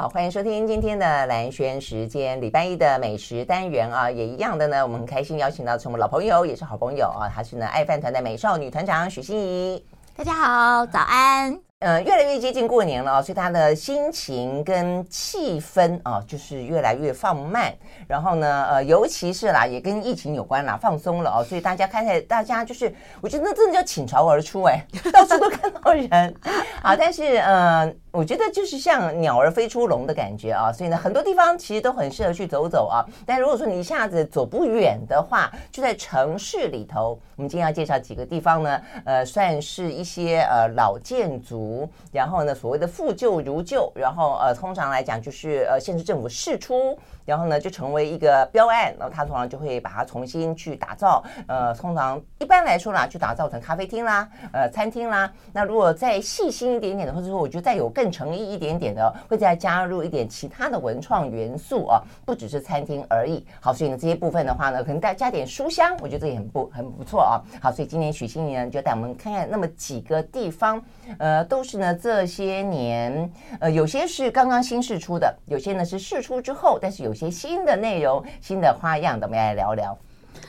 好，欢迎收听今天的兰轩时间，礼拜一的美食单元啊，也一样的呢，我们很开心邀请到是我们老朋友，也是好朋友啊，她是呢爱饭团的美少女团长许欣怡。大家好，早安。呃，越来越接近过年了，所以他的心情跟气氛啊，就是越来越放慢。然后呢，呃，尤其是啦，也跟疫情有关啦，放松了哦。所以大家看起来，大家就是，我觉得那真的叫倾巢而出哎，到处都看到人。好，但是呃，我觉得就是像鸟儿飞出笼的感觉啊。所以呢，很多地方其实都很适合去走走啊。但如果说你一下子走不远的话，就在城市里头。我们今天要介绍几个地方呢，呃，算是一些呃老建筑。然后呢，所谓的复旧如旧，然后呃，通常来讲就是呃，县市政府释出，然后呢就成为一个标案，然后他通常就会把它重新去打造，呃，通常一般来说啦，去打造成咖啡厅啦，呃，餐厅啦。那如果再细心一点点的，或者说我觉得再有更诚意一点点的，会再加入一点其他的文创元素啊，不只是餐厅而已。好，所以呢这些部分的话呢，可能再加点书香，我觉得这也很不很不错啊。好，所以今天许欣怡呢就带我们看看那么几个地方，呃，都是呢。这些年，呃，有些是刚刚新试出的，有些呢是试出之后，但是有些新的内容、新的花样的，我们来聊聊。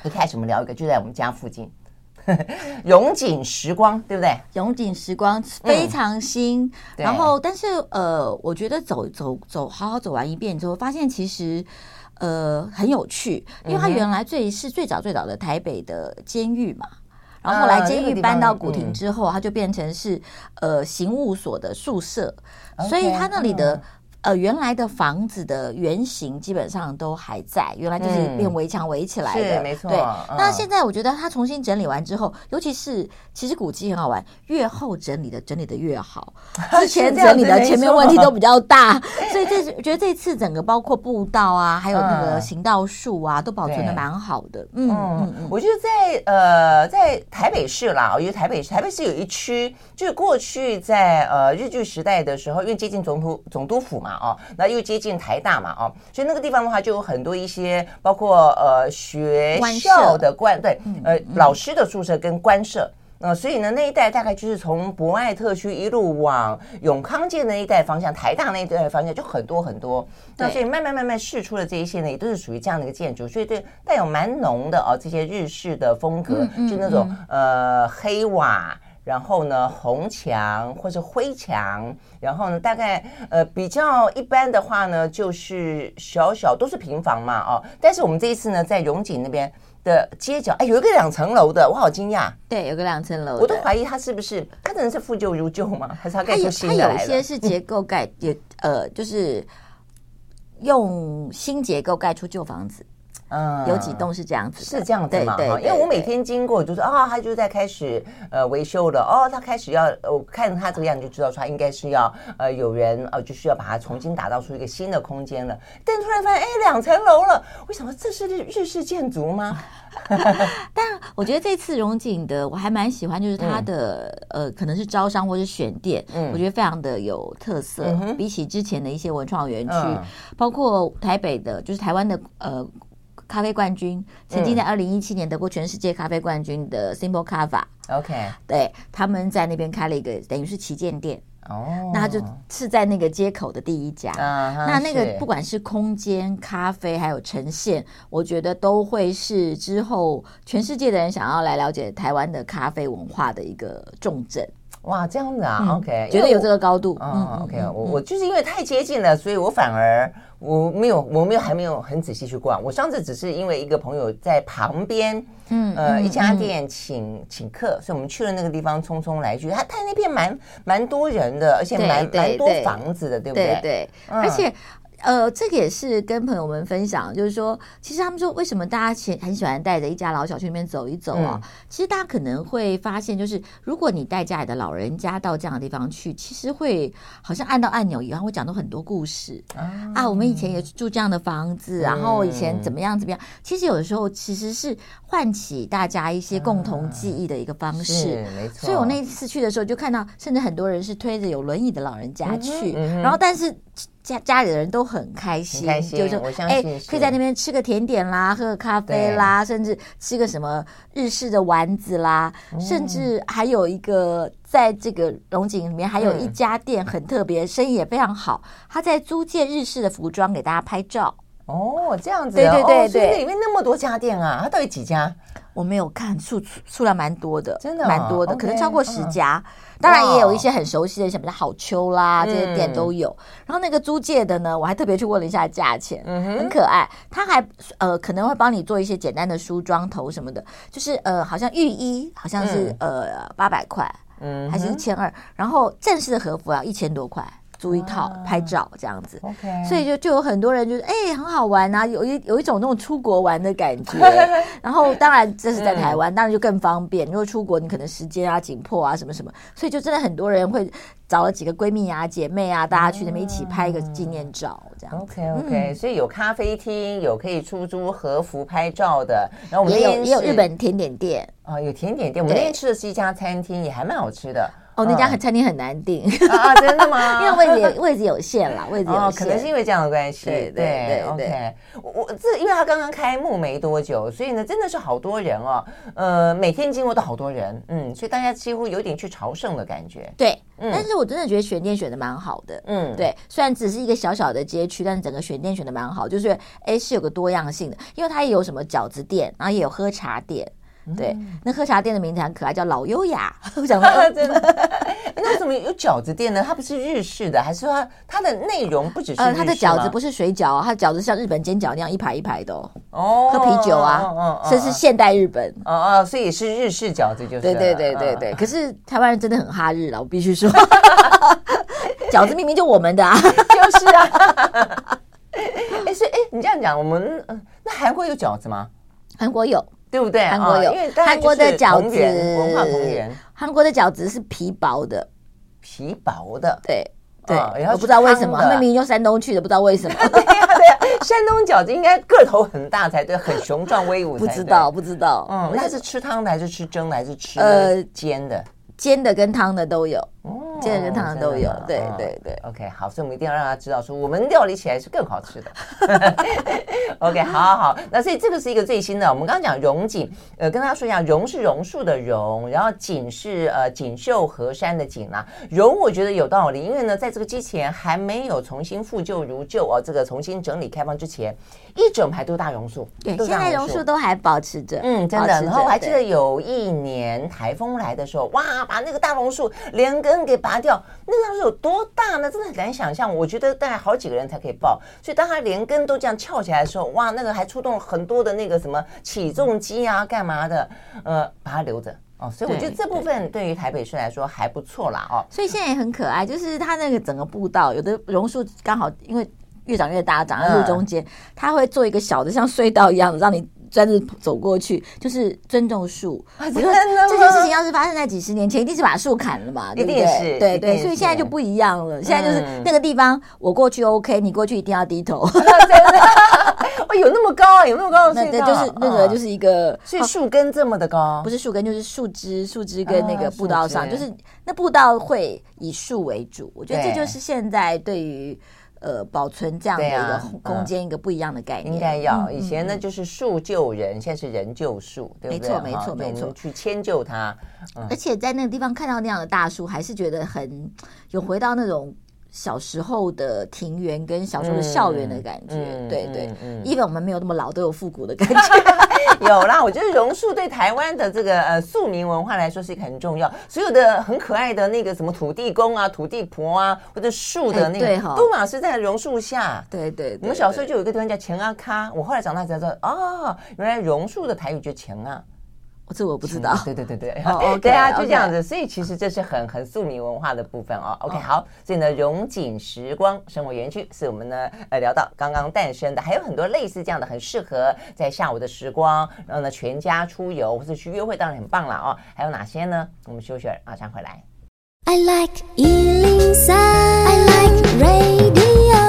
一开始我们聊一个，就在我们家附近，荣景时光，对不对？荣景时光非常新，嗯、然后但是呃，我觉得走走走，好好走完一遍之后，发现其实呃很有趣，因为它原来最是最早最早的台北的监狱嘛。然后后来监狱搬到古亭之后，它就变成是呃刑务所的宿舍，所以它那里的。呃，原来的房子的原型基本上都还在，原来就是变围墙围起来的，嗯、没错。对，嗯、那现在我觉得它重新整理完之后，尤其是其实古迹很好玩，越后整理的整理的越好。之前整理的前面问题都比较大，所以这我觉得这次整个包括步道啊，还有那个行道树啊，嗯、都保存的蛮好的。嗯嗯嗯，我觉得在呃在台北市啦，我觉得台北市台北市有一区，就是过去在呃日据时代的时候，因为接近总督总督府嘛。哦，那又接近台大嘛，哦，所以那个地方的话，就有很多一些，包括呃学校的官，对，呃老师的宿舍跟官舍，呃，所以呢那一带大概就是从博爱特区一路往永康街那一带方向，台大那一带方向就很多很多，那所以慢慢慢慢试出的这一些呢，也都是属于这样的一个建筑，所以对带有蛮浓的哦这些日式的风格，就那种呃黑瓦。然后呢，红墙或者灰墙，然后呢，大概呃比较一般的话呢，就是小小都是平房嘛，哦。但是我们这一次呢，在荣景那边的街角，哎，有一个两层楼的，我好惊讶。对，有个两层楼，我都怀疑它是不是，它真的是复旧如旧吗？还是它盖出新的来了？它有一些是结构盖，也呃，就是用新结构盖出旧房子。嗯，有几栋是这样子，是这样子嘛？因为我每天经过，就是啊，他就在开始呃维修了。哦，他开始要，我看他这个样子就知道，他应该是要呃有人呃就需要把它重新打造出一个新的空间了。但突然发现，哎，两层楼了，为什么这是日日式建筑吗？但我觉得这次荣景的我还蛮喜欢，就是它的、嗯、呃可能是招商或是选店，嗯，我觉得非常的有特色，嗯、比起之前的一些文创园区，嗯、包括台北的，就是台湾的呃。咖啡冠军曾经在二零一七年得过全世界咖啡冠军的 Simple Cava，OK，、嗯、对，他们在那边开了一个等于是旗舰店。哦，那就是在那个街口的第一家，啊、那那个不管是空间、咖啡还有呈现，我觉得都会是之后全世界的人想要来了解台湾的咖啡文化的一个重镇。哇，这样子啊、嗯、，OK，觉得有这个高度，嗯，OK，我我就是因为太接近了，所以我反而。我没有，我没有，还没有很仔细去逛。我上次只是因为一个朋友在旁边，嗯，呃，一家店请请客，所以我们去了那个地方，匆匆来去。他他那边蛮蛮多人的，而且蛮蛮多房子的，对不对？对对，而且。呃，这个也是跟朋友们分享，就是说，其实他们说，为什么大家喜很喜欢带着一家老小去那边走一走啊？嗯、其实大家可能会发现，就是如果你带家里的老人家到这样的地方去，其实会好像按到按钮一样，会讲到很多故事啊，啊。我们以前也住这样的房子，嗯、然后以前怎么样怎么样。其实有的时候其实是唤起大家一些共同记忆的一个方式。没错。所以我那次去的时候就看到，甚至很多人是推着有轮椅的老人家去，然后但是。家家里的人都很开心，开心就是说，哎，可以在那边吃个甜点啦，喝个咖啡啦，甚至吃个什么日式的丸子啦，嗯、甚至还有一个在这个龙井里面还有一家店很特别，生意也非常好。他在租借日式的服装给大家拍照。哦，这样子，对对对对，那里面那么多家店啊，它到底几家？我没有看数数量蛮多的，真的蛮多的，可能超过十家。当然也有一些很熟悉的，什么好秋啦这些店都有。然后那个租借的呢，我还特别去问了一下价钱，很可爱。他还呃可能会帮你做一些简单的梳妆头什么的，就是呃好像浴衣好像是呃八百块，嗯，还是一千二，然后正式的和服要一千多块。租一套拍照这样子，OK，所以就就有很多人觉得哎、欸、很好玩啊，有一有一种那种出国玩的感觉。然后当然这是在台湾，当然就更方便。如果出国，你可能时间啊紧迫啊什么什么，所以就真的很多人会找了几个闺蜜啊姐妹啊，大家去那边一起拍一个纪念照这样。OK OK，所以有咖啡厅，有可以出租和服拍照的，然后我们也有也有日本甜点店。哦，有甜点店。我们那天吃的是一家餐厅，也还蛮好吃的。哦，那家餐厅很难订啊！真的吗？因为位置位置有限啦，位置有限，哦，可能是因为这样的关系。对对对，OK。我这因为他刚刚开幕没多久，所以呢，真的是好多人哦。呃，每天经过都好多人，嗯，所以大家几乎有点去朝圣的感觉。对，但是我真的觉得选店选的蛮好的，嗯，对。虽然只是一个小小的街区，但是整个选店选的蛮好，就是哎是有个多样性的，因为它也有什么饺子店，然后也有喝茶店。对，那喝茶店的名字很可爱，叫老优雅。我想说，真的，那为什么有饺子店呢？它不是日式的，还是说它的内容不只是？呃，它的饺子不是水饺，它的饺子像日本煎饺那样一排一排的哦。喝啤酒啊，这是现代日本。哦哦，所以是日式饺子，就是。对对对对对。可是台湾人真的很哈日了，我必须说，饺子明明就我们的啊，就是啊。哎，所以哎，你这样讲，我们那韩国有饺子吗？韩国有。对不对？韩国有，韩国的饺子文化公园，韩国的饺子是皮薄的，皮薄的，对对，我不知道为什么，他们明明就山东去的，不知道为什么。对呀对呀，山东饺子应该个头很大才对，很雄壮威武。不知道不知道，嗯，那是吃汤的还是吃蒸的还是吃呃煎的？煎的跟汤的都有。煎的跟汤的都有，对对对。OK，好，所以我们一定要让他知道，说我们料理起来是更好吃的。OK，好好好，那所以这个是一个最新的。我们刚刚讲榕锦，呃，跟大家说一下，榕是榕树的榕，然后锦是呃锦绣河山的锦啊。榕我觉得有道理，因为呢，在这个之前还没有重新复旧如旧哦，这个重新整理开放之前，一整排都是大榕树。对，现在榕树都还保持着，嗯，真的。然后我还记得有一年台风来的时候，哇，把那个大榕树连根给拔。掉，那个是有多大呢？真的很难想象。我觉得大概好几个人才可以抱。所以当它连根都这样翘起来的时候，哇，那个还出动了很多的那个什么起重机啊，干嘛的？呃，把它留着哦。所以我觉得这部分对于台北市来说还不错啦哦。所以现在也很可爱，就是它那个整个步道，有的榕树刚好因为越长越大，长在路中间，它会做一个小的像隧道一样的，让你。专门走过去，就是尊重树。你说这件事情要是发生在几十年前，一定是把树砍了嘛？对不对？对对，所以现在就不一样了。现在就是那个地方，我过去 OK，你过去一定要低头。真的？有那么高啊？有那么高的隧道？那就是那个就是一个，所以树根这么的高，不是树根就是树枝，树枝跟那个步道上，就是那步道会以树为主。我觉得这就是现在对于。呃，保存这样的一个空间，一个不一样的概念，应该要。以前呢，就是树救人，现在是人救树，对不对？没错，没错，没错。去迁就它，而且在那个地方看到那样的大树，还是觉得很有回到那种。小时候的庭园跟小时候的校园的感觉，嗯、对对，因为、嗯嗯、我们没有那么老，都有复古的感觉。有啦，我觉得榕树对台湾的这个呃庶民文化来说是一个很重要。所有的很可爱的那个什么土地公啊、土地婆啊，或者树的那个，哎、都嘛是在榕树下。对对，对，我们小时候就有一个地方叫钱阿卡，我后来长大才知道，哦，原来榕树的台语就钱啊。这我不知道，对对对对，oh, okay, 对啊，就这样子，okay. 所以其实这是很很宿民文化的部分哦。OK，好，所以呢，融景时光生活园区是我们呢呃聊到刚刚诞生的，还有很多类似这样的，很适合在下午的时光，然后呢全家出游或者去约会，当然很棒了哦。还有哪些呢？我们休息儿马上回来。I like 103, I like radio。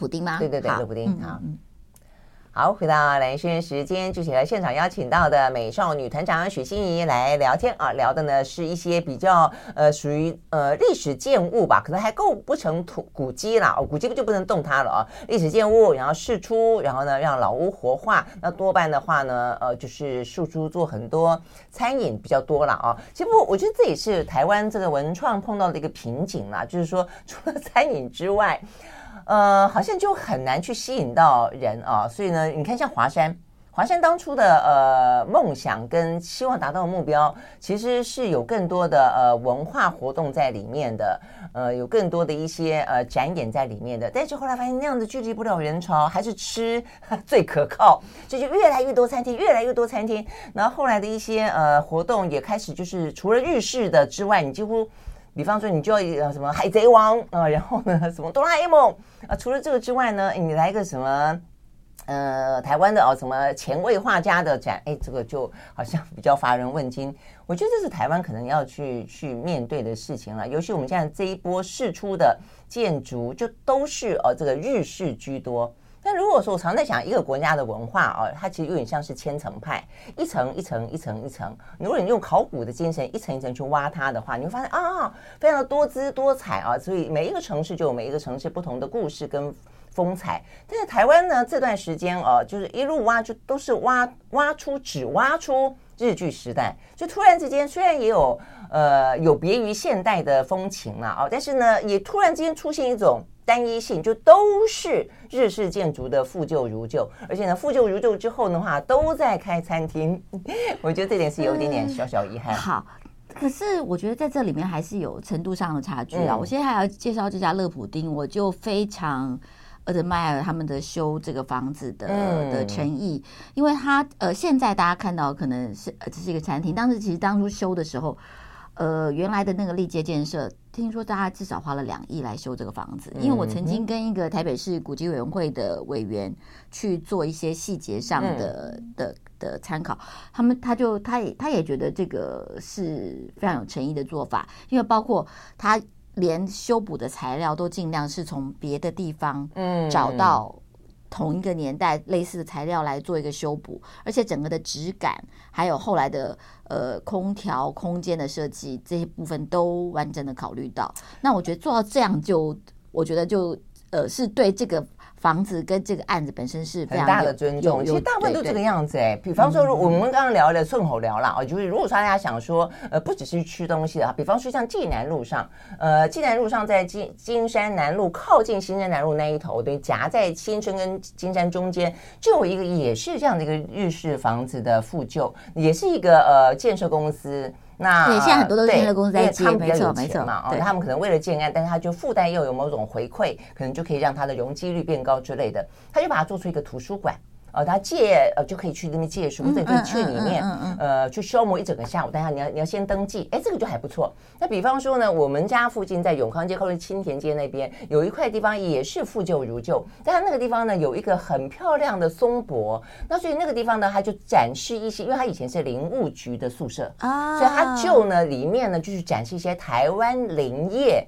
普丁吗？对对对，普丁好。好，回到兰萱时间，就请来现场邀请到的美少女团长许欣怡来聊天啊，聊的呢是一些比较呃属于呃历史建物吧，可能还构不成土古迹啦，哦，古迹就不能动它了啊？历史建物，然后释出，然后呢让老屋活化，那多半的话呢，呃，就是释出做很多餐饮比较多了啊。其实不，我觉得这也是台湾这个文创碰到的一个瓶颈啦，就是说除了餐饮之外。呃，好像就很难去吸引到人啊，所以呢，你看像华山，华山当初的呃梦想跟希望达到的目标，其实是有更多的呃文化活动在里面的，呃，有更多的一些呃展演在里面的。但是后来发现那样子聚集不了人潮，还是吃最可靠，这就越来越多餐厅，越来越多餐厅。然后后来的一些呃活动也开始就是除了日式的之外，你几乎。比方说，你就要什么海贼王啊，然后呢，什么哆啦 A 梦啊，除了这个之外呢，你来个什么呃台湾的哦，什么前卫画家的展，哎，这个就好像比较乏人问津。我觉得这是台湾可能要去去面对的事情了。尤其我们现在这一波释出的建筑，就都是哦这个日式居多。但如果说我常在想一个国家的文化哦，它其实有点像是千层派，一层一层一层一层。如果你用考古的精神一层一层去挖它的话，你会发现啊，非常的多姿多彩啊。所以每一个城市就有每一个城市不同的故事跟风采。但是台湾呢，这段时间哦，就是一路挖就都是挖挖出只挖出日据时代，就突然之间虽然也有呃有别于现代的风情了啊，但是呢，也突然之间出现一种。单一性就都是日式建筑的复旧如旧，而且呢，复旧如旧之后的话，都在开餐厅。我觉得这点是有一点点小小遗憾。嗯。好，可是我觉得在这里面还是有程度上的差距啊。嗯、我现在还要介绍这家乐普丁，我就非常 admire 他们的修这个房子的、嗯、的诚意，因为他呃，现在大家看到可能是呃这是一个餐厅，当时其实当初修的时候。呃，原来的那个历届建设，听说大家至少花了两亿来修这个房子。因为我曾经跟一个台北市古迹委员会的委员去做一些细节上的的的参考，他们他就他也他也觉得这个是非常有诚意的做法，因为包括他连修补的材料都尽量是从别的地方找到。同一个年代类似的材料来做一个修补，而且整个的质感，还有后来的呃空调空间的设计这些部分都完整的考虑到。那我觉得做到这样就，我觉得就呃是对这个。房子跟这个案子本身是很大的尊重，其实大部分都这个样子哎。比方说，我们刚刚聊了顺口聊了啊，就是如果说大家想说，呃，不只是吃东西的啊，比方说像济南路上，呃，济南路上在金金山南路靠近新生南路那一头，对，夹在新生跟金山中间，就有一个也是这样的一个日式房子的复旧，也是一个呃建设公司。那对，现在很多都是建设公司在接，没错没错嘛。哦，他们可能为了建案，但是他就附带又有某种回馈，可能就可以让他的容积率变高之类的，他就把它做出一个图书馆。呃，他借呃就可以去那边借书，或者可以去里面呃去消磨一整个下午。但是你要你要先登记，哎，这个就还不错。那比方说呢，我们家附近在永康街靠近青田街那边有一块地方也是复旧如旧，但它那个地方呢有一个很漂亮的松柏，那所以那个地方呢，它就展示一些，因为它以前是林务局的宿舍啊，所以它就呢里面呢就是展示一些台湾林业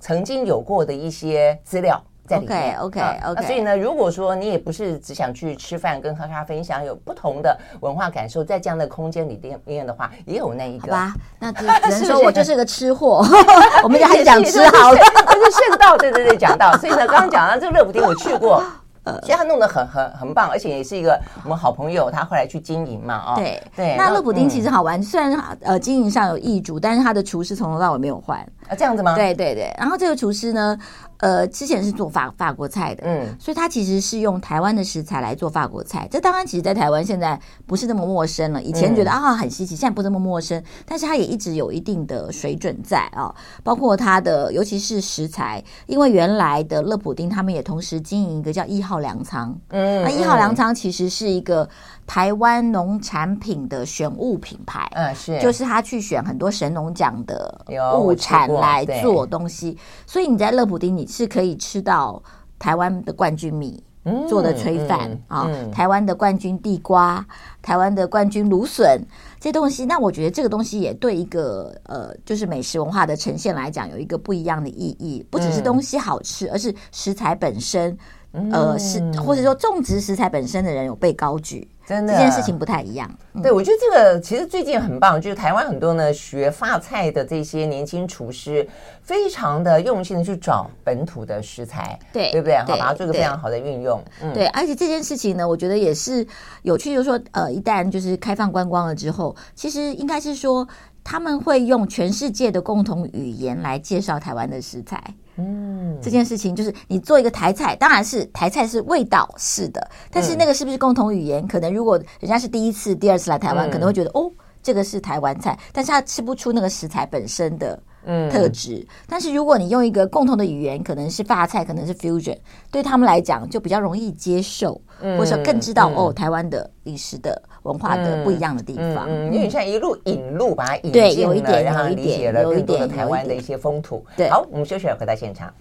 曾经有过的一些资料。在里面 OK OK OK，所以呢，如果说你也不是只想去吃饭跟喝咖啡，你想有不同的文化感受，在这样的空间里边面的话，也有那一个。好吧，那 只能说我就是个吃货。我们还是讲吃好的，就是顺道，对对对，讲到。所以呢，刚刚讲到这个乐普丁，我去过。呃，其实他弄得很很很棒，而且也是一个我们好朋友，他后来去经营嘛，哦，对对。那乐普丁其实好玩，嗯、虽然呃经营上有易主，但是他的厨师从头到尾没有换啊，这样子吗？对对对。然后这个厨师呢，呃，之前是做法法国菜的，嗯，所以他其实是用台湾的食材来做法国菜。这当然，其实，在台湾现在不是那么陌生了。以前觉得、嗯、啊很稀奇，现在不那么陌生，但是他也一直有一定的水准在啊，包括他的尤其是食材，因为原来的乐普丁他们也同时经营一个叫一号粮仓。嗯，那一号粮仓其实是一个台湾农产品的选物品牌，嗯，是，就是他去选很多神农奖的物产来做东西，所以你在乐普丁你是可以吃到台湾的冠军米做的炊饭啊，台湾的冠军地瓜，台湾的冠军芦笋这些东西，那我觉得这个东西也对一个呃，就是美食文化的呈现来讲，有一个不一样的意义，不只是东西好吃，而是食材本身。呃，是或者说种植食材本身的人有被高举。真的，这件事情不太一样。对，我觉得这个其实最近很棒，就是台湾很多呢学发菜的这些年轻厨师，非常的用心的去找本土的食材，对，对不对？好，把它做个非常好的运用。嗯，对，而且这件事情呢，我觉得也是有趣，就是说，呃，一旦就是开放观光了之后，其实应该是说他们会用全世界的共同语言来介绍台湾的食材。嗯，这件事情就是你做一个台菜，当然是台菜是味道是的，但是那个是不是共同语言？嗯、可能如果人家是第一次、第二次来台湾，嗯、可能会觉得哦，这个是台湾菜，但是他吃不出那个食材本身的特质。嗯、但是如果你用一个共同的语言，可能是发菜，可能是 fusion，对他们来讲就比较容易接受，嗯、或者说更知道、嗯、哦，台湾的历史的。文化的不一样的地方，嗯，嗯，因为像一路引路，把它引进了，有一点，然后理解了更多的台湾的一些风土。对，好，我们休息了，回到现场。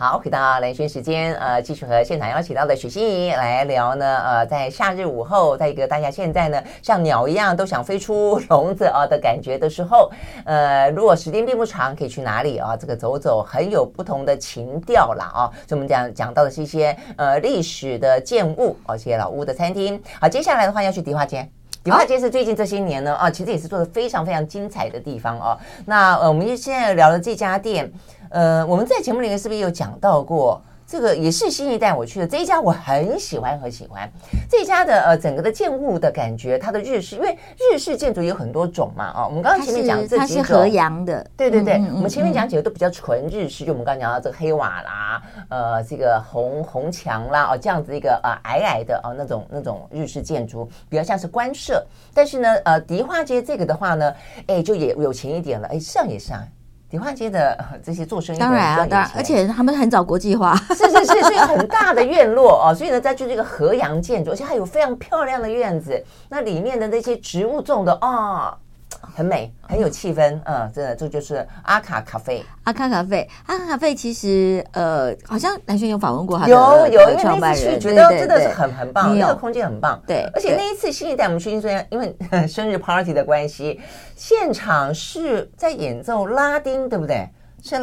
好，回到蓝轩时间，呃，继续和现场邀请到的许心怡来聊呢，呃，在夏日午后，在一个大家现在呢像鸟一样都想飞出笼子啊的感觉的时候，呃，如果时间并不长，可以去哪里啊？这个走走很有不同的情调啦啊！所以我们讲讲到的是一些呃历史的建物，而且老屋的餐厅。好，接下来的话要去迪化街，迪化街是最近这些年呢啊，其实也是做的非常非常精彩的地方哦。那呃，我们现在聊的这家店。呃，我们在节目里面是不是有讲到过？这个也是新一代我去的这一家，我很喜欢，很喜欢这一家的呃整个的建物的感觉，它的日式，因为日式建筑有很多种嘛，啊、哦，我们刚刚前面讲这几种，它是河洋的，对对对，嗯嗯嗯我们前面讲几个都比较纯日式，就我们刚刚讲到这个黑瓦啦，呃，这个红红墙啦，哦，这样子一个呃矮矮的啊、哦、那种那种日式建筑，比较像是官舍，但是呢，呃，迪化街这个的话呢，哎，就也有钱一点了，哎，上也上。迪化街的这些做生意的，当然啊，当然，而且他们很早国际化，是是是，是一个很大的院落哦，所以呢，在就是这个河洋建筑，而且还有非常漂亮的院子，那里面的那些植物种的啊。哦很美，很有气氛，嗯，真的，这就是阿卡咖啡。阿卡咖啡，阿卡咖啡其实，呃，好像南轩有访问过他的，有有，因为那次去觉得真的是很很棒，那个空间很棒，对。而且那一次心怡带我们去，因为因 为生日 party 的关系，现场是在演奏拉丁，对不对？是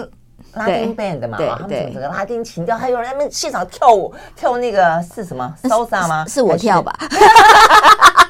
拉丁 band 的嘛？对，他们整个拉丁情调，还有人他们现场跳舞，跳那个是什么？salsa 吗？是我跳吧？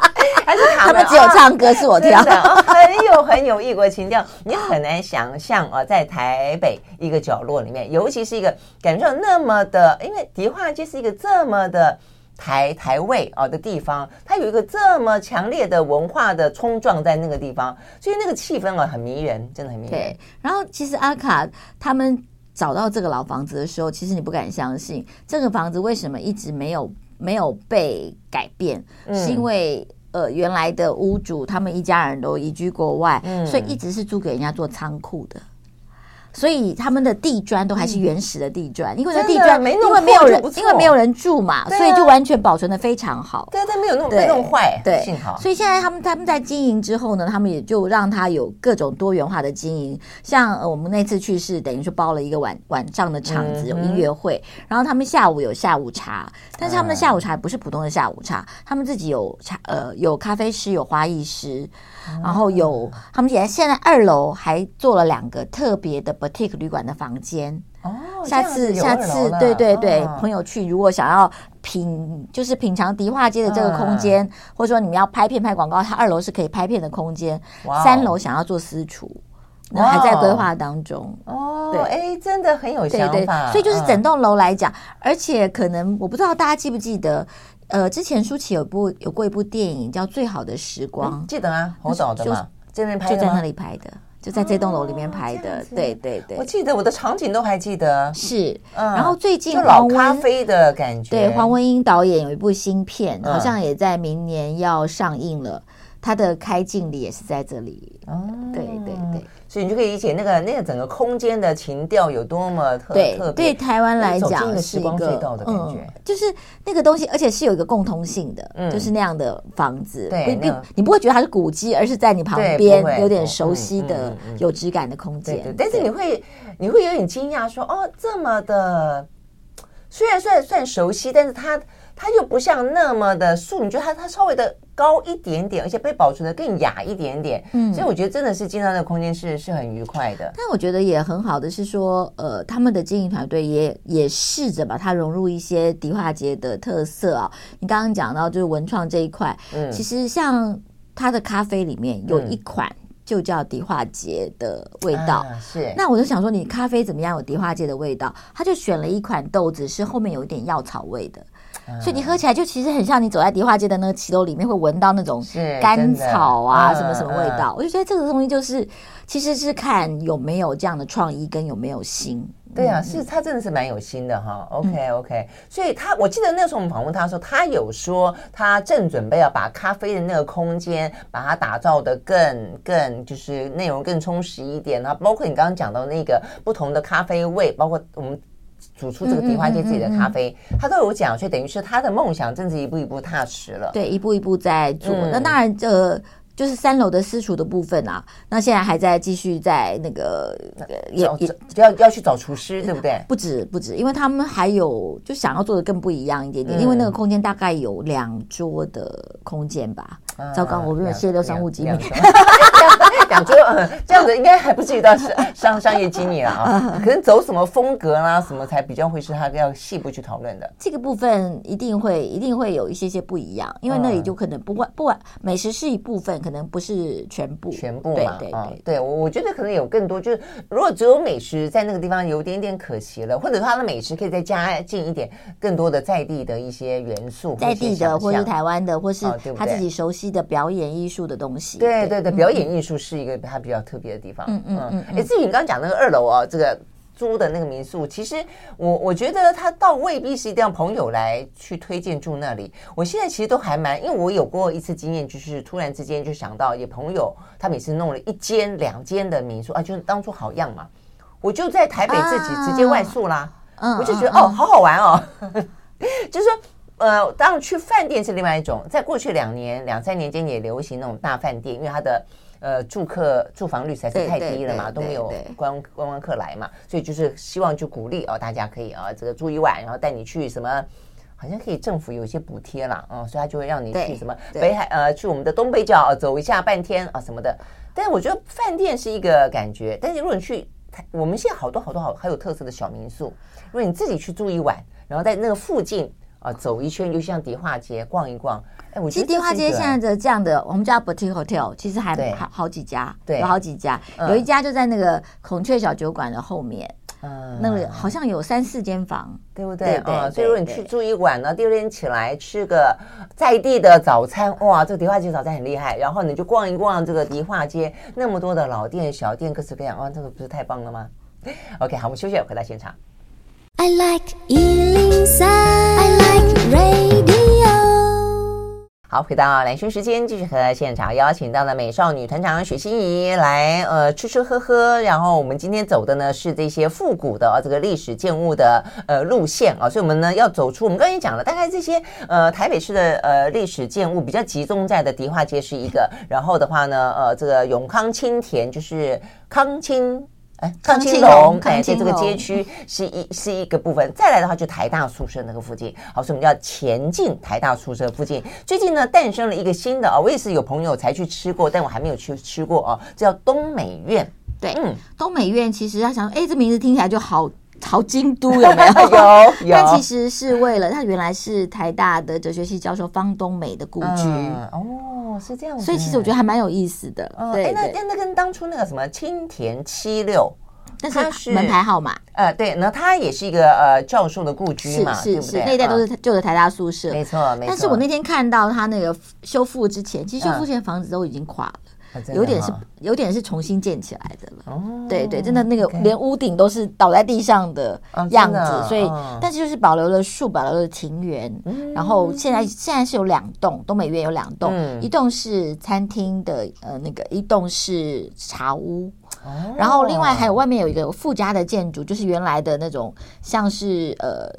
还是他们只有唱歌，是我跳的，很有很有异国情调，你很难想象啊，在台北一个角落里面，尤其是一个感受那么的，因为迪化街是一个这么的台台位啊的地方，它有一个这么强烈的文化的冲撞在那个地方，所以那个气氛啊很迷人，真的很迷人。对，然后其实阿卡他们找到这个老房子的时候，其实你不敢相信，这个房子为什么一直没有没有被改变，嗯、是因为。呃，原来的屋主他们一家人都移居国外，嗯、所以一直是租给人家做仓库的。所以他们的地砖都还是原始的地砖，因为那地砖因为没有人，因为没有人住嘛，所以就完全保存的非常好。对，但没有弄没弄坏，对，幸好。所以现在他们他们在经营之后呢，他们也就让他有各种多元化的经营。像我们那次去是等于说包了一个晚晚上的场子，有音乐会，然后他们下午有下午茶，但是他们的下午茶不是普通的下午茶，他们自己有茶呃有咖啡师有花艺师。然后有他们现在现在二楼还做了两个特别的 boutique 旅馆的房间。哦，下次下次对对对，哦、朋友去如果想要品就是品尝迪化街的这个空间，嗯、或者说你们要拍片拍广告，它二楼是可以拍片的空间，哇三楼想要做私厨，那还在规划当中。哦。对，哎，真的很有想法，所以就是整栋楼来讲，嗯、而且可能我不知道大家记不记得。呃，之前舒淇有部有过一部电影叫《最好的时光》，记得啊，红嫂的嘛，这边拍就在那里拍的，就在这栋楼里面拍的，对对对，我记得我的场景都还记得，是，然后最近老咖啡的感觉，对，黄文英导演有一部新片，好像也在明年要上映了，他的开镜里也是在这里，哦，对对对。所以你就可以理解那个那个整个空间的情调有多么特对特别。对台湾来讲是一个时光隧道的感觉，嗯，就是那个东西，而且是有一个共通性的，嗯，就是那样的房子。对，你你不会觉得它是古迹，而是在你旁边有点熟悉的、有质感的空间。但是你会你会有点惊讶，说哦，这么的，虽然算算熟悉，但是它它又不像那么的素。你觉得它它稍微的高一点点，而且被保存的更雅一点点。嗯，所以我觉得真的是进到那个空间是是很愉快的。但我觉得也很好的是说，呃，他们的经营团队也也试着把它融入一些迪化街的特色啊。你刚刚讲到就是文创这一块，嗯，其实像它的咖啡里面有一款。嗯就叫迪化街的味道，啊、是。那我就想说，你咖啡怎么样有迪化街的味道？他就选了一款豆子，是后面有一点药草味的，啊、所以你喝起来就其实很像你走在迪化街的那个骑楼里面会闻到那种甘草啊什么什么味道。我就觉得这个东西就是，其实是看有没有这样的创意跟有没有心。对啊，是他真的是蛮有心的哈。OK OK，所以他我记得那时候我们访问他的时候，他有说他正准备要把咖啡的那个空间把它打造的更更就是内容更充实一点。然后包括你刚刚讲到那个不同的咖啡味，包括我们煮出这个迪花街自己的咖啡，他都有讲，所以等于是他的梦想正是一步一步踏实了。对，一步一步在做。那当然这。就是三楼的私厨的部分啊，那现在还在继续在那个也也要要去找厨师，对不对？不止不止，因为他们还有就想要做的更不一样一点点，因为那个空间大概有两桌的空间吧。糟糕，我没有泄露商务机密。两 桌，这样子应该还不至于到商商业机密了啊。可能走什么风格啦，什么才比较会是他要细部去讨论的。这个部分一定会一定会有一些些不一样，因为那里就可能不管不管美食是一部分。可能不是全部，全部嘛，对对对，对，我我觉得可能有更多，就是如果只有美食在那个地方有点点可惜了，或者说它的美食可以再加进一点更多的在地的一些元素，在地的或是台湾的，或是他自己熟悉的表演艺术的东西。对对对，表演艺术是一个它比较特别的地方。嗯嗯嗯。哎，至于你刚刚讲那个二楼啊，这个。租的那个民宿，其实我我觉得他倒未必是一定要朋友来去推荐住那里。我现在其实都还蛮，因为我有过一次经验，就是突然之间就想到，有朋友他每次弄了一间两间的民宿啊，就是当初好样嘛，我就在台北自己直接外宿啦。嗯，我就觉得哦，好好玩哦，就是说呃，当然去饭店是另外一种，在过去两年两三年间也流行那种大饭店，因为它的。呃，住客住房率实在是太低了嘛，都没有观观光客来嘛，所以就是希望就鼓励哦，大家可以啊，这个住一晚，然后带你去什么，好像可以政府有一些补贴啦，啊，所以他就会让你去什么北海呃，去我们的东北角走一下半天啊什么的。但是我觉得饭店是一个感觉，但是如果你去，我们现在好多好多好很有特色的小民宿，如果你自己去住一晚，然后在那个附近。啊，走一圈就像迪化街逛一逛。哎，我其实迪化街现在的这样的，我们叫 boutique hotel，其实还好好几家，对，有好几家，有一家就在那个孔雀小酒馆的后面，嗯，那个好像有三四间房，对不对？啊，所以如果你去住一晚呢，第二天起来吃个在地的早餐，哇，这个迪化街早餐很厉害。然后你就逛一逛这个迪化街，那么多的老店小店，各式各样，哇，这个不是太棒了吗？OK，好，我们休息，回到现场。I like 103, I like radio。好，回到兰萱时间，继续和现场邀请到了美少女团长许心怡来，呃，吃吃喝喝。然后我们今天走的呢是这些复古的、啊、这个历史建物的呃路线啊，所以我们呢要走出我们刚才讲了，大概这些呃台北市的呃历史建物比较集中在的迪化街是一个，然后的话呢，呃，这个永康青田就是康青。哎，康青龙，哎，在这个街区是一是一个部分。再来的话，就台大宿舍那个附近。好，所以我们叫前进台大宿舍附近。最近呢，诞生了一个新的啊，我也是有朋友才去吃过，但我还没有去吃过啊，叫东美苑。对，嗯，东美苑其实他想说，哎，这名字听起来就好好京都，有没有？有 有。但其实是为了，他原来是台大的哲学系教授方东美的故居。嗯、哦，是这样。所以其实我觉得还蛮有意思的。嗯、对，那那跟当初那个什么青田七六，但是门牌号码。呃，对，那他也是一个呃教授的故居嘛，是是是，那一带都是旧的台大宿舍。没错没错。但是我那天看到他那个修复之前，其实修复前房子都已经垮了。有点是有点是重新建起来的了，哦，对对，真的那个连屋顶都是倒在地上的样子，所以但是就是保留了树，保留了庭园，然后现在现在是有两栋，东美院有两栋，一栋是餐厅的呃那个，一栋是茶屋，然后另外还有外面有一个附加的建筑，就是原来的那种像是呃。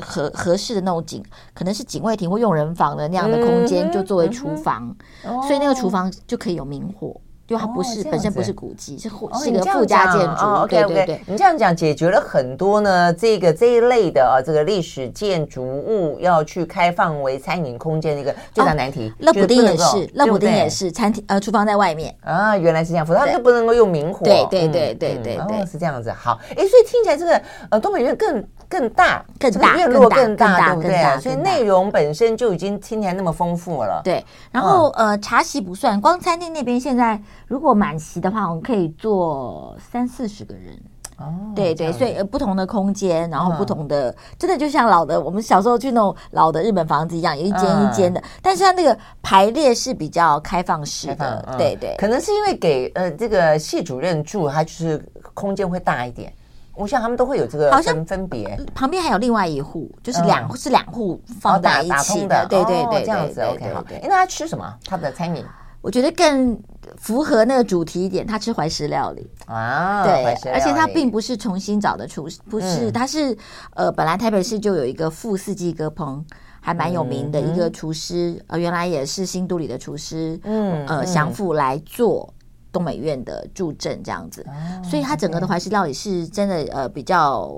合合适的那种警，可能是警卫亭或用人房的那样的空间，就作为厨房，嗯、所以那个厨房就可以有明火，就它不是、哦、本身不是古迹，是是一个附加建筑。哦、okay, 对对对，你这样讲解决了很多呢，这个这一类的啊，这个历史建筑物要去开放为餐饮空间的一个最大难题。乐、哦、普丁也是，乐普丁也是餐厅呃，厨房在外面啊，原来是这样，否则它就不能够用明火。对对对对对对，是这样子。好，哎，所以听起来这个呃，东北院更。更大，更大，院落更大，对不对？所以内容本身就已经听起来那么丰富了。对，然后呃，茶席不算，光餐厅那边现在如果满席的话，我们可以坐三四十个人。哦，对对，所以呃，不同的空间，然后不同的，真的就像老的，我们小时候去那种老的日本房子一样，有一间一间的，但是它那个排列是比较开放式的。对对，可能是因为给呃这个系主任住，他就是空间会大一点。我想他们都会有这个分分别，旁边还有另外一户，就是两、嗯、是两户放在一起的，对对对，这样子 OK 好。哎，那他吃什么？他的餐饮？我觉得更符合那个主题一点，他吃怀石料理啊，对，而且他并不是重新找的厨师，不是，他是呃，本来台北市就有一个富四季割烹，还蛮有名的一个厨师，呃，原来也是新都里的厨师，嗯，呃，祥富来做。东美院的助阵这样子，哦、所以它整个的怀石料理是真的呃比较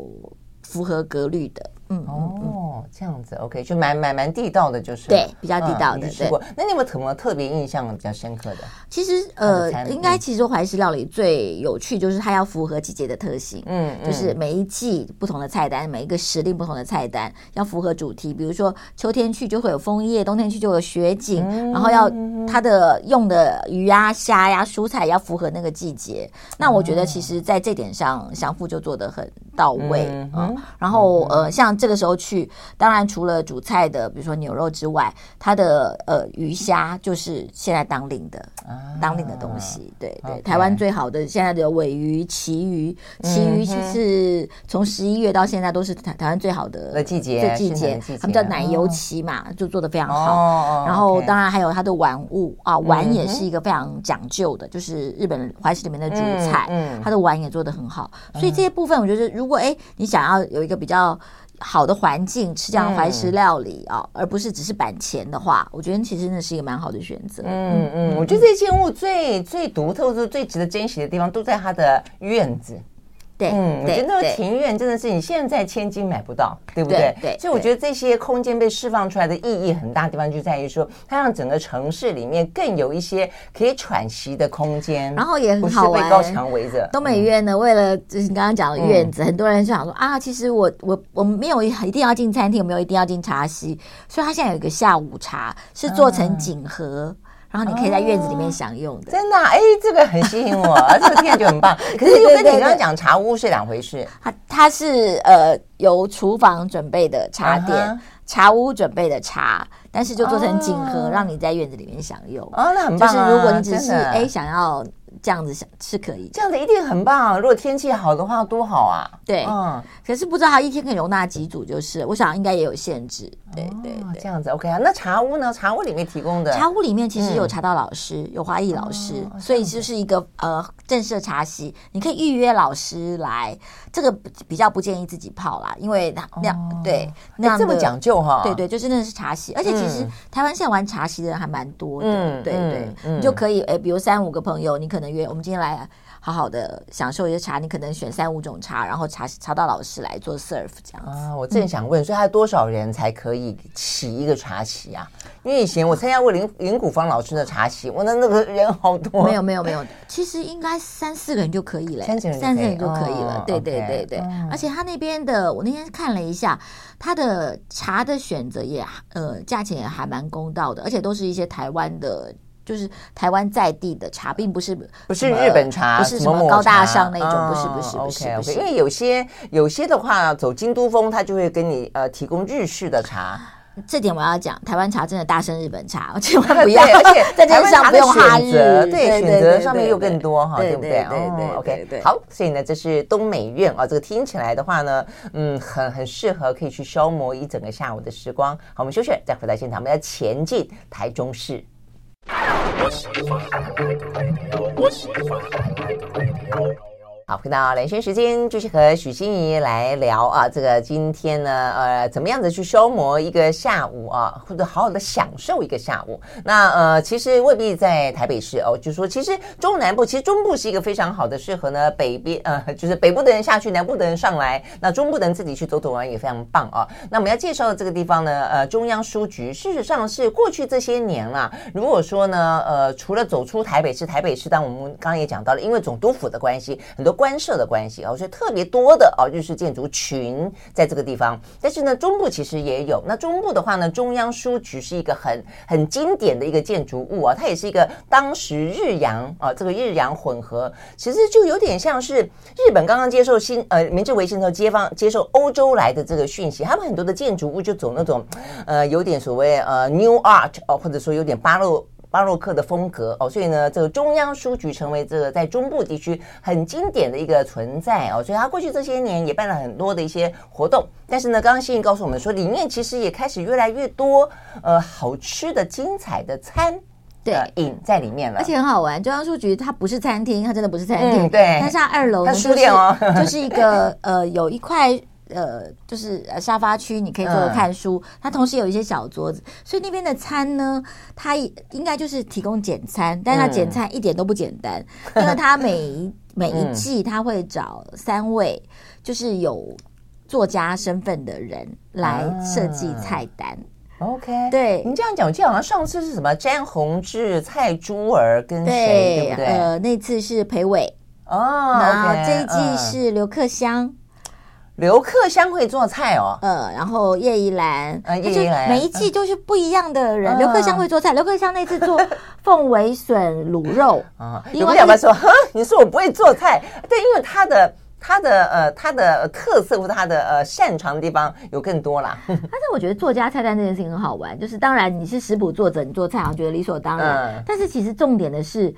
符合格律的。嗯哦，这样子，OK，就蛮蛮蛮地道的，就是对，比较地道的。吃过，那你有没有什么特别印象比较深刻的？其实呃，应该其实说怀石料理最有趣就是它要符合季节的特性，嗯，就是每一季不同的菜单，每一个时令不同的菜单要符合主题。比如说秋天去就会有枫叶，冬天去就有雪景，然后要它的用的鱼啊、虾呀、蔬菜要符合那个季节。那我觉得其实在这点上，祥富就做的很到位啊。然后呃，像。这个时候去，当然除了主菜的，比如说牛肉之外，它的呃鱼虾就是现在当令的，啊、当令的东西。对对.台湾最好的现在的尾鱼、旗鱼，旗鱼其实从十一月到现在都是台台湾最好的季节，这季节，他们叫奶油旗嘛，哦、就做的非常好。哦、然后当然还有它的玩物啊，碗也是一个非常讲究的，就是日本怀石里面的主菜，嗯嗯、它的碗也做的很好。所以这些部分，我觉得如果哎你想要有一个比较。好的环境吃这样怀石料理啊、嗯哦，而不是只是板前的话，我觉得其实那是一个蛮好的选择。嗯嗯，我觉得这件物最最独特或者最值得珍惜的地方，都在它的院子。对，嗯，我觉得那个庭院真的是你现在千金买不到，对不对？所以我觉得这些空间被释放出来的意义很大，地方就在于说，它让整个城市里面更有一些可以喘息的空间，然后也很好玩。被高墙围着。东美院呢，为了就是你刚刚讲的院子，嗯、很多人就想说啊，其实我我我没有一定要进餐厅，我没有一定要进茶席，所以它现在有一个下午茶，是做成锦盒。啊然后你可以在院子里面享用的，哦、真的哎、啊，这个很吸引我，这个听起来就很棒。可是又跟你刚刚讲茶屋是两回事。它它是呃由厨房准备的茶点，啊、茶屋准备的茶，但是就做成锦盒，哦、让你在院子里面享用。哦，那很棒、啊。就是如果你只是哎想要。这样子想是可以，这样子一定很棒。啊如果天气好的话，多好啊！对，嗯，可是不知道它一天可以容纳几组，就是我想应该也有限制。对对对，这样子 OK 啊。那茶屋呢？茶屋里面提供的茶屋里面其实有茶道老师，有花艺老师，所以就是一个呃正式的茶席，你可以预约老师来。这个比较不建议自己泡啦，因为那对那样这么讲究哈。对对，就真的是茶席，而且其实台湾现在玩茶席的人还蛮多的。对对，你就可以哎，比如三五个朋友，你可能。约我们今天来好好的享受一些茶，你可能选三五种茶，然后茶茶道老师来做 serve 这样啊。我正想问，嗯、所以他多少人才可以起一个茶席啊？因为以前我参加过林林古芳老师的茶席，我的那个人好多。没有没有没有，其实应该三四个人就可以了，三四个人就可以了。哦、对对对对而且他那边的，我那天看了一下，他的茶的选择也呃价钱也还蛮公道的，而且都是一些台湾的。就是台湾在地的茶，并不是不是日本茶，不是什么高大上那种，不是不是不是不是。因为有些有些的话，走京都风，他就会给你呃提供日式的茶。这点我要讲，台湾茶真的大胜日本茶，千万不要。而且 在台湾茶的选择，对选择上面又更多哈，对不对？对对 OK，好，所以呢，这是东美院啊，这个听起来的话呢，嗯，很很适合可以去消磨一整个下午的时光。好，我们休息，再回到现场，我们要前进台中市。我喜欢爱的 radio，我喜欢爱的温柔。好，回到连线时间，继续和许欣怡来聊啊。这个今天呢，呃，怎么样子去消磨一个下午啊，或者好好的享受一个下午？那呃，其实未必在台北市哦，就是说，其实中南部，其实中部是一个非常好的，适合呢北边呃，就是北部的人下去，南部的人上来，那中部的人自己去走走玩也非常棒啊。那我们要介绍的这个地方呢，呃，中央书局，事实上是过去这些年啦，如果说呢，呃，除了走出台北市，台北市，当我们刚刚也讲到了，因为总督府的关系，很多。官设的关系啊，所以特别多的啊，日式建筑群在这个地方。但是呢，中部其实也有。那中部的话呢，中央书局是一个很很经典的一个建筑物啊，它也是一个当时日洋啊，这个日洋混合，其实就有点像是日本刚刚接受新呃明治维新的时候接方接受欧洲来的这个讯息，他们很多的建筑物就走那种呃有点所谓呃 New Art 哦，或者说有点巴洛。巴洛克的风格哦，所以呢，这个中央书局成为这个在中部地区很经典的一个存在哦，所以它过去这些年也办了很多的一些活动。但是呢，刚刚欣怡告诉我们说，里面其实也开始越来越多呃好吃的、精彩的餐对饮在里面了，而且很好玩。中央书局它不是餐厅，它真的不是餐厅，嗯、对，它是二楼它，书店哦，就是一个呃有一块。呃，就是沙发区，你可以坐着看书。嗯、它同时有一些小桌子，所以那边的餐呢，它应该就是提供简餐，但它简餐一点都不简单，嗯、因为它每一 每一季它会找三位就是有作家身份的人来设计菜单。啊、OK，对，你这样讲，我记得好像上次是什么詹宏志、蔡珠儿跟谁，对，对不对？呃，那次是裴伟哦，然后这一季是刘克襄。嗯刘克襄会做菜哦，嗯，然后叶怡兰，叶怡兰，每一季就是不一样的人。刘克襄会做菜，刘克襄那次做 凤尾笋卤肉啊，有没有说？你说我不会做菜？对，因为他的他的呃他的特色或他的呃擅长的地方有更多啦。但是我觉得作家菜单这件事情很好玩，就是当然你是食谱作者，你做菜好像觉得理所当然，但是其实重点的是。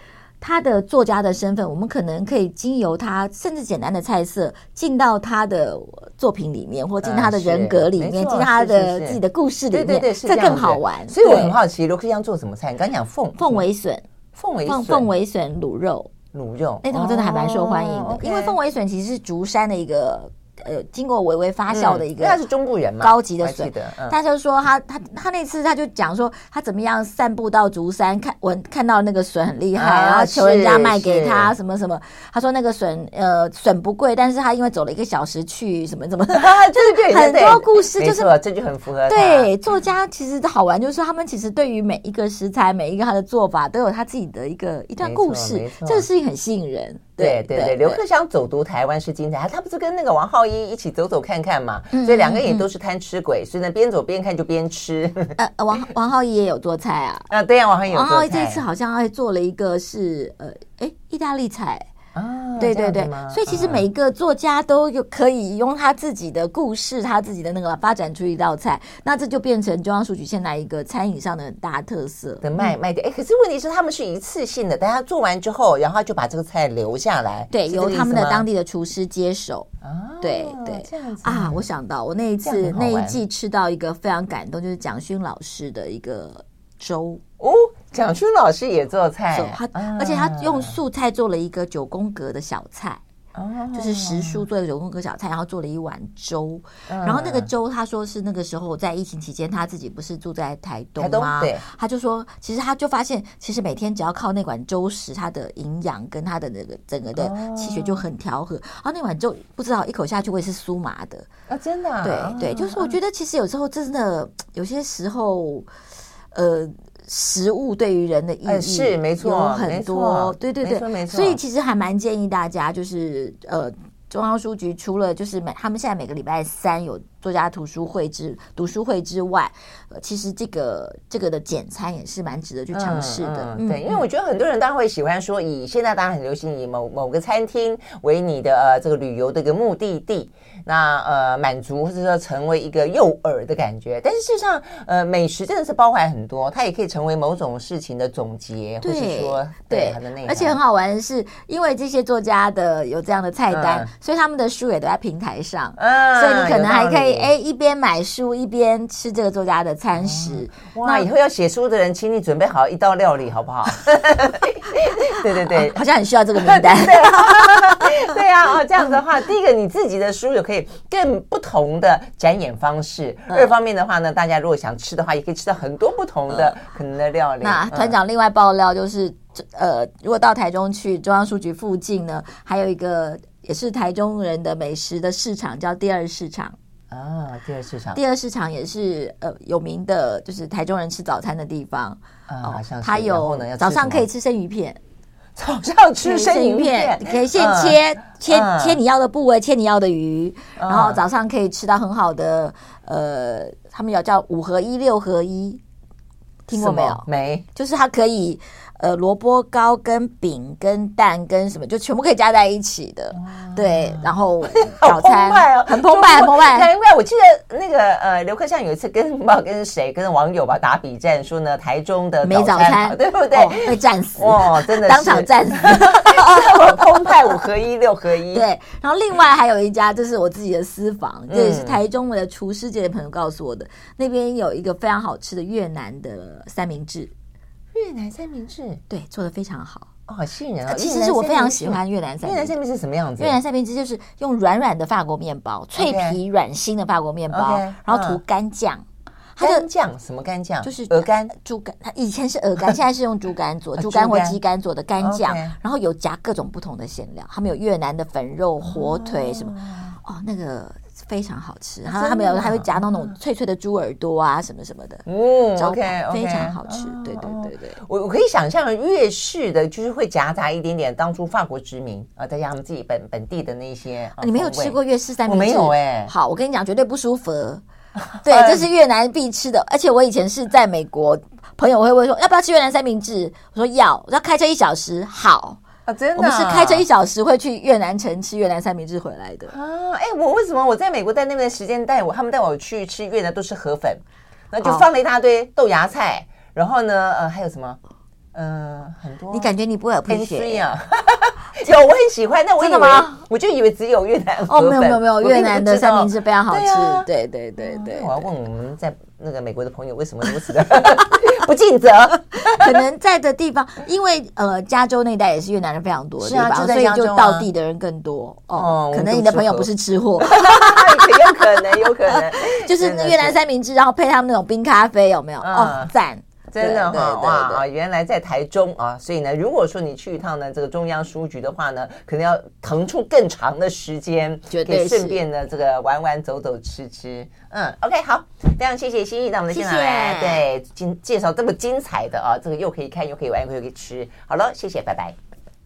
他的作家的身份，我们可能可以经由他甚至简单的菜色进到他的作品里面，或进他的人格里面，进他的自己的故事里面，对对对，这更好玩。所以我很好奇，罗克襄做什么菜？你刚讲凤凤尾笋，凤尾凤凤尾笋卤肉，卤肉那道真的还蛮受欢迎的，因为凤尾笋其实是竹山的一个。呃，经过微微发酵的一个，他是中部人嘛，高级的笋。他就说他他他那次他就讲说他怎么样散步到竹山看闻看到那个笋很厉害，然后求人家卖给他什么什么。他说那个笋呃笋不贵，但是他因为走了一个小时去什么什么，就是 很多故事，就是这就很符合。对，作家其实好玩，就是他们其实对于每一个食材，每一个他的做法都有他自己的一个一段故事，这个事情很吸引人。对对对，刘克襄走读台湾是精彩，他不是跟那个王浩一一起走走看看嘛，所以两个人也都是贪吃鬼，所以呢边走边看就边吃。呃，王王浩一也有做菜啊？啊，对呀，王浩一有做菜。王浩一这次好像还做了一个是呃，哎，意大利菜。啊，对对对，所以其实每一个作家都有可以用他自己的故事，他自己的那个发展出一道菜，那这就变成中央书局现在一个餐饮上的很大特色。的卖卖点。哎，可是问题是他们是一次性的，大家做完之后，然后就把这个菜留下来，对，由他们的当地的厨师接手。啊，对对，这样子。啊，我想到我那一次那一季吃到一个非常感动，就是蒋勋老师的一个粥。哦。蒋勋老师也做菜，他而且他用素菜做了一个九宫格的小菜，就是时蔬做的九宫格小菜，然后做了一碗粥，然后那个粥他说是那个时候在疫情期间他自己不是住在台东吗？对，他就说其实他就发现，其实每天只要靠那碗粥食，他的营养跟他的那个整个的气血就很调和，然后那碗粥不知道一口下去会是酥麻的。啊，真的，对对，就是我觉得其实有时候真的有些时候，呃。食物对于人的意义是没错，有很多，对对对，没错，所以其实还蛮建议大家，就是呃，中央书局除了就是每他们现在每个礼拜三有。作家图书会之读书会之外，呃，其实这个这个的简餐也是蛮值得去尝试的。嗯嗯、对，因为我觉得很多人当然会喜欢说，以现在当然很流行以某某个餐厅为你的呃这个旅游的一个目的地，那呃满足或者说成为一个诱饵的感觉。但是事实上，呃，美食真的是包含很多，它也可以成为某种事情的总结，或是说对它的内容。而且很好玩的是，因为这些作家的有这样的菜单，嗯、所以他们的书也都在平台上，嗯、所以你可能还可以。哎，一边买书一边吃这个作家的餐食，哇！那以后要写书的人，请你准备好一道料理，好不好？对 对对，好像很需要这个名单。对啊，这样子的话，第一个你自己的书有可以更不同的展演方式；二方面的话呢，大家如果想吃的话，也可以吃到很多不同的可能的料理。那团长另外爆料就是，呃，如果到台中去中央书局附近呢，还有一个也是台中人的美食的市场，叫第二市场。啊，第二市场，第二市场也是呃有名的，就是台中人吃早餐的地方啊。它有早上可以吃生鱼片，早上吃生鱼片，你可以现切切切你要的部位，切你要的鱼，然后早上可以吃到很好的呃，他们有叫五合一、六合一，听过没有？没，就是它可以。呃，萝卜糕跟饼跟蛋跟什么，就全部可以加在一起的，对。然后 早餐很澎湃，很澎湃。难怪我记得那个呃，刘克襄有一次跟不知道跟谁跟网友吧打比战，说呢台中的没早餐，对不对？被战死 哦，真的当场战死。澎湃五合一六合一。对。然后另外还有一家，这是我自己的私房，这也是台中的厨师界的朋友告诉我的，那边有一个非常好吃的越南的三明治。越南三明治，对，做的非常好哦，好吸引人啊！其实是我非常喜欢越南三明治。越南三明治是什么样子？越南三明治就是用软软的法国面包，脆皮软心的法国面包，然后涂干酱。干酱什么干酱？就是鹅肝、猪肝。它以前是鹅肝，现在是用猪肝做，猪肝或鸡肝做的干酱。然后有夹各种不同的馅料，他们有越南的粉肉、火腿什么。哦，那个。非常好吃，然后他们有还会夹到那种脆脆的猪耳朵啊，什么什么的。嗯，OK，非常好吃。对对对对，我我可以想象越式的就是会夹杂一点点当初法国殖民啊，再加他们自己本本地的那些。你没有吃过越式三明治？我没有哎。好，我跟你讲，绝对不舒服。对，这是越南必吃的。而且我以前是在美国，朋友会问说要不要吃越南三明治？我说要，我要开车一小时。好。啊，真的！我们是开车一小时会去越南城吃越南三明治回来的啊！哎，我为什么我在美国在那边的时间带我他们带我去吃越南都是河粉，然后就放了一大堆豆芽菜，然后呢，呃，还有什么？嗯，很多。你感觉你不会有喷血啊？有，我很喜欢。那我真的吗？我就以为只有越南。哦，没有没有没有，越南的三明治非常好吃。对对对对。我要问我们在那个美国的朋友为什么如此的 不尽责？可能在的地方，因为呃，加州那带也是越南人非常多的地方，所以就到地的人更多。哦，可能你的朋友不是吃货，有可能，有可能，就是越南三明治，然后配他们那种冰咖啡，有没有？哦，赞。真的哈哇啊！原来在台中啊，所以呢，如果说你去一趟呢，这个中央书局的话呢，可能要腾出更长的时间，可以顺便呢这个玩玩走走吃吃。嗯，OK，好，非常谢谢心意到我们的现场来，对，今介绍这么精彩的啊，这个又可以看又可以玩又可以吃。好了，谢谢，拜拜。